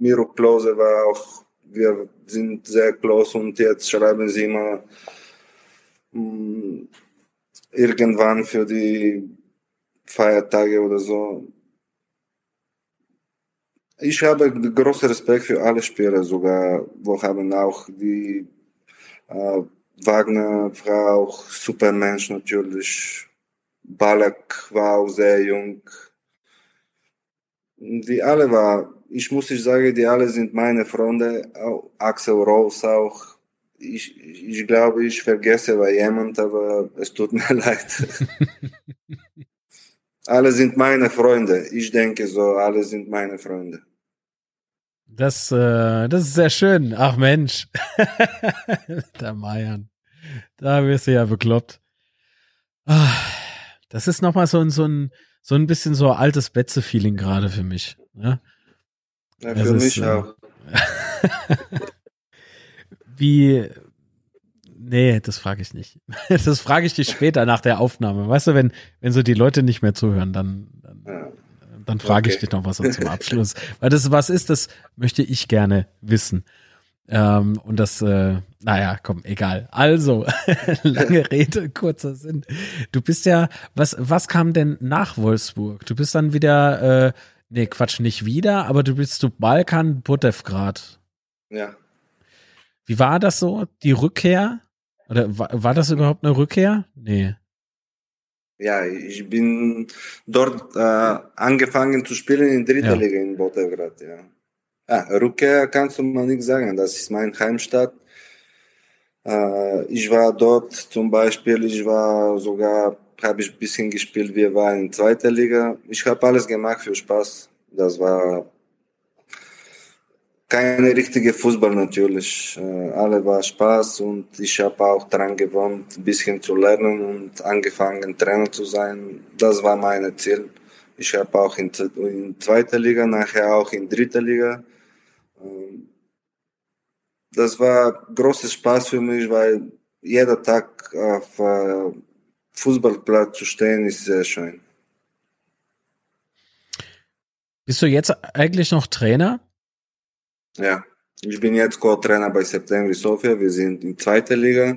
Miro Klose war auch, wir sind sehr close und jetzt schreiben sie immer mh, mm, irgendwann für die Feiertage oder so. Ich habe großen Respekt für alle Spieler, sogar, wo haben auch die äh, Wagner war auch super natürlich. Balak war auch sehr jung. Die alle war, ich muss ich sagen, die alle sind meine Freunde. Auch Axel Rose auch. Ich, ich glaube, ich vergesse bei jemand, aber es tut mir leid. alle sind meine Freunde. Ich denke so, alle sind meine Freunde. Das, äh, das ist sehr schön. Ach Mensch. Der Meiern. Da wirst du ja bekloppt. Ah, das ist nochmal so ein, so ein, so ein bisschen so altes Betze-Feeling gerade für mich. Ne? Ja, für mich ist, äh, auch. wie, nee, das frage ich nicht. Das frage ich dich später nach der Aufnahme. Weißt du, wenn, wenn so die Leute nicht mehr zuhören, dann, dann ja dann frage okay. ich dich noch was zum Abschluss. Weil das was ist, das möchte ich gerne wissen. Ähm, und das, äh, naja, komm, egal. Also, lange Rede, kurzer Sinn. Du bist ja, was, was kam denn nach Wolfsburg? Du bist dann wieder, äh, nee, Quatsch, nicht wieder, aber du bist zu Balkan Butevgrad. Ja. Wie war das so, die Rückkehr? Oder war, war das überhaupt eine Rückkehr? Nee ja, ich bin dort äh, angefangen zu spielen in dritter ja. Liga in Botewgrad, ja. ja. Rückkehr kannst du mal nicht sagen, das ist mein Heimstadt. Äh, ich war dort zum Beispiel, ich war sogar, habe ich ein bisschen gespielt, wir waren in zweiter Liga. Ich habe alles gemacht für Spaß. Das war keine richtige Fußball natürlich. Äh, alle war Spaß und ich habe auch daran gewohnt, ein bisschen zu lernen und angefangen Trainer zu sein. Das war mein Ziel. Ich habe auch in, in zweiter Liga, nachher auch in dritter Liga. Ähm, das war großes Spaß für mich, weil jeder Tag auf äh, Fußballplatz zu stehen ist sehr schön. Bist du jetzt eigentlich noch Trainer? Ja, ich bin jetzt Co-Trainer bei September Sofia. Wir sind in zweiter Liga.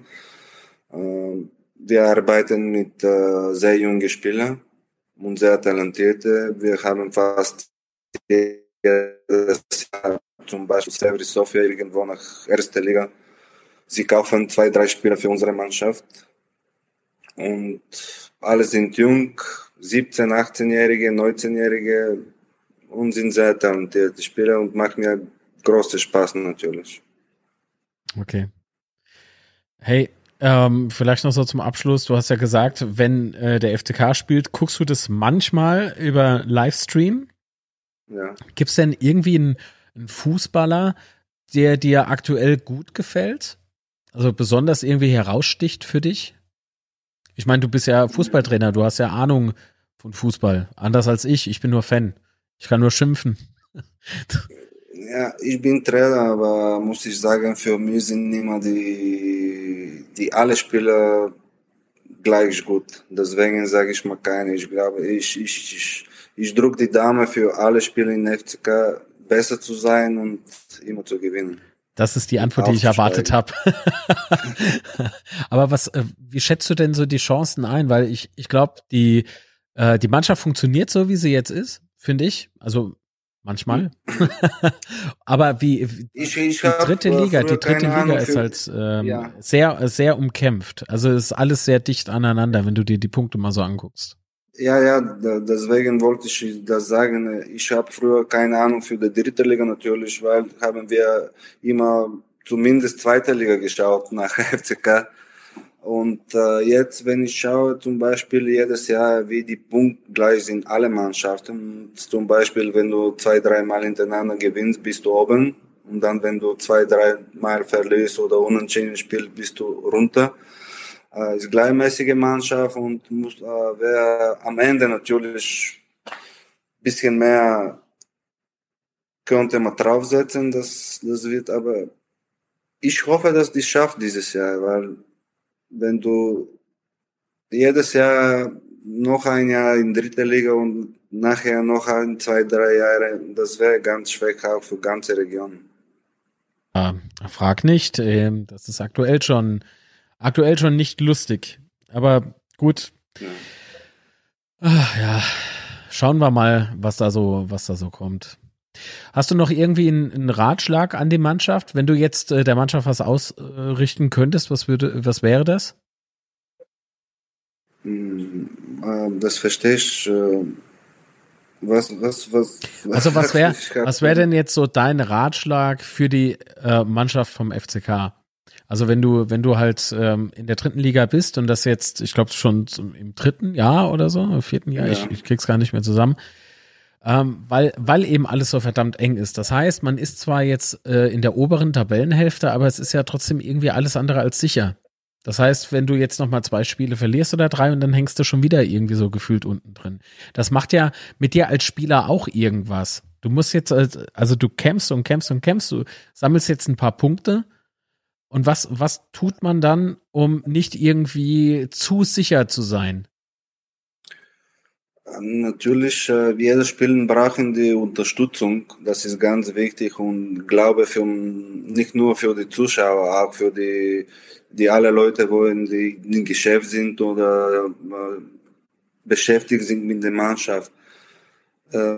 Ähm, wir arbeiten mit äh, sehr jungen Spielern und sehr talentierte. Wir haben fast zum Beispiel Severi Sofia irgendwo nach erster Liga. Sie kaufen zwei, drei Spieler für unsere Mannschaft. Und alle sind jung, 17, 18-Jährige, 19-Jährige und sind sehr talentierte Spieler und macht mir großer Spaß natürlich. Okay. Hey, ähm, vielleicht noch so zum Abschluss. Du hast ja gesagt, wenn äh, der FCK spielt, guckst du das manchmal über Livestream? Ja. Gibt es denn irgendwie einen, einen, Fußballer, der dir aktuell gut gefällt? Also besonders irgendwie heraussticht für dich? Ich meine, du bist ja Fußballtrainer, du hast ja Ahnung von Fußball. Anders als ich. Ich bin nur Fan. Ich kann nur schimpfen. Ja, ich bin Trainer, aber muss ich sagen, für mich sind immer die, die alle Spieler gleich gut. Deswegen sage ich mal keine. Ich glaube, ich, ich, ich, ich drücke die Dame für alle Spieler in FCK besser zu sein und immer zu gewinnen. Das ist die Antwort, die ich erwartet habe. Aber was, äh, wie schätzt du denn so die Chancen ein? Weil ich, ich glaube, die, äh, die Mannschaft funktioniert so, wie sie jetzt ist, finde ich. Also Manchmal. Hm. Aber wie, ich, ich die dritte Liga, die dritte Liga ist halt ähm, ja. sehr, sehr umkämpft. Also ist alles sehr dicht aneinander, wenn du dir die Punkte mal so anguckst. Ja, ja, deswegen wollte ich das sagen. Ich habe früher keine Ahnung für die dritte Liga natürlich, weil haben wir immer zumindest zweite Liga geschaut nach FCK. Und äh, jetzt, wenn ich schaue, zum Beispiel jedes Jahr, wie die Punkte gleich sind, alle Mannschaften. Zum Beispiel, wenn du zwei, dreimal hintereinander gewinnst, bist du oben. Und dann, wenn du zwei, drei Mal verlierst oder unentschieden spielst, bist du runter. Äh, ist gleichmäßige Mannschaft und muss, äh, wer am Ende natürlich bisschen mehr könnte man draufsetzen, das, das wird aber, ich hoffe, dass die schafft dieses Jahr, weil wenn du jedes Jahr noch ein Jahr in dritte Liga und nachher noch ein, zwei, drei Jahre, das wäre ganz schwach auch für ganze Region. Ja, frag nicht, ähm, das ist aktuell schon, aktuell schon nicht lustig. Aber gut. Ja. Ach, ja, schauen wir mal, was da so, was da so kommt. Hast du noch irgendwie einen, einen Ratschlag an die Mannschaft? Wenn du jetzt äh, der Mannschaft was ausrichten könntest, was würde, was wäre das? Hm, äh, das verstehe ich. Äh, was, was, was, also was wäre, was wäre denn jetzt so dein Ratschlag für die äh, Mannschaft vom FCK? Also wenn du, wenn du halt ähm, in der dritten Liga bist und das jetzt, ich glaube schon im dritten Jahr oder so, im vierten Jahr, ja. ich, ich krieg's gar nicht mehr zusammen, ähm, weil, weil eben alles so verdammt eng ist. Das heißt, man ist zwar jetzt äh, in der oberen Tabellenhälfte, aber es ist ja trotzdem irgendwie alles andere als sicher. Das heißt, wenn du jetzt noch mal zwei Spiele verlierst oder drei und dann hängst du schon wieder irgendwie so gefühlt unten drin. Das macht ja mit dir als Spieler auch irgendwas. Du musst jetzt, also du kämpfst und kämpfst und kämpfst, du sammelst jetzt ein paar Punkte. Und was, was tut man dann, um nicht irgendwie zu sicher zu sein? Natürlich, äh, jedes Spielen brauchen die Unterstützung. Das ist ganz wichtig und glaube für, nicht nur für die Zuschauer, auch für die, die alle Leute, wo in die, im Geschäft sind oder äh, beschäftigt sind mit der Mannschaft. Äh,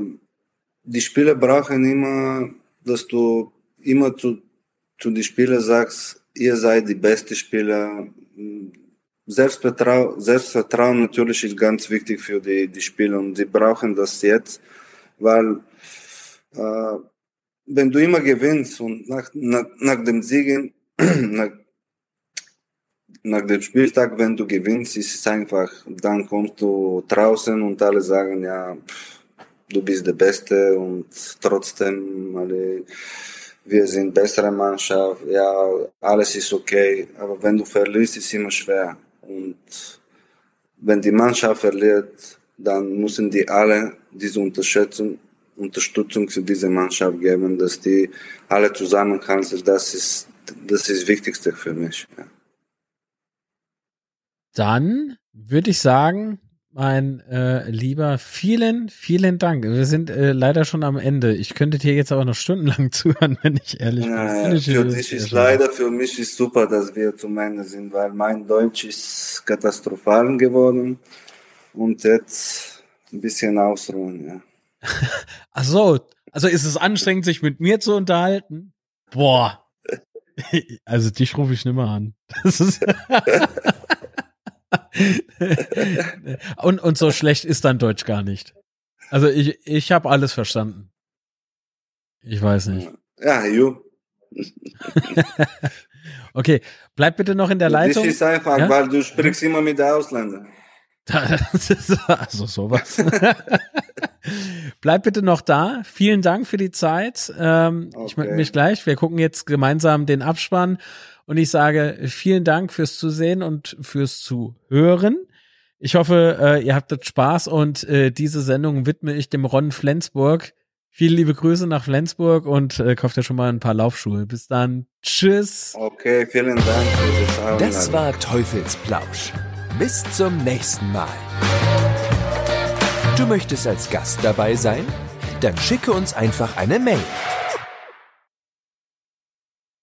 die Spieler brauchen immer, dass du immer zu, zu den Spielern sagst, ihr seid die beste Spieler, Selbstvertrauen, Selbstvertrauen natürlich ist ganz wichtig für die, die Spieler und sie brauchen das jetzt, weil äh, wenn du immer gewinnst und nach, nach, nach dem Siegen, nach, nach dem Spieltag, wenn du gewinnst, ist es einfach, dann kommst du draußen und alle sagen, ja, du bist der Beste und trotzdem alle, wir sind bessere Mannschaft, ja, alles ist okay, aber wenn du verlierst, ist es immer schwer. Und wenn die Mannschaft verliert, dann müssen die alle diese Unterstützung, Unterstützung für diese Mannschaft geben, dass die alle zusammenhalten. Das ist das ist Wichtigste für mich. Ja. Dann würde ich sagen, mein äh, Lieber, vielen, vielen Dank. Wir sind äh, leider schon am Ende. Ich könnte dir jetzt aber noch stundenlang zuhören, wenn ich ehrlich bin. Ja, ja, für dich ist leider, für mich ist super, dass wir zum Ende sind, weil mein Deutsch ist katastrophal geworden und jetzt ein bisschen ausruhen, ja. Ach so, also ist es anstrengend, sich mit mir zu unterhalten? Boah. Also dich rufe ich nicht mehr an. Das ist und, und so schlecht ist dann Deutsch gar nicht. Also ich, ich habe alles verstanden. Ich weiß nicht. Ja, you. okay, bleib bitte noch in der Leitung. Das ist einfach, ja? weil du sprichst immer mit der Ausländern. also sowas. Bleib bitte noch da. Vielen Dank für die Zeit. Ähm, okay. Ich melde mich gleich. Wir gucken jetzt gemeinsam den Abspann und ich sage vielen Dank fürs Zusehen und fürs Zuhören. Ich hoffe, äh, ihr habt Spaß und äh, diese Sendung widme ich dem Ron Flensburg. Viele liebe Grüße nach Flensburg und äh, kauft ja schon mal ein paar Laufschuhe. Bis dann. Tschüss. Okay, vielen Dank. Das war Teufelsplausch. Bis zum nächsten Mal. Du möchtest als Gast dabei sein? Dann schicke uns einfach eine Mail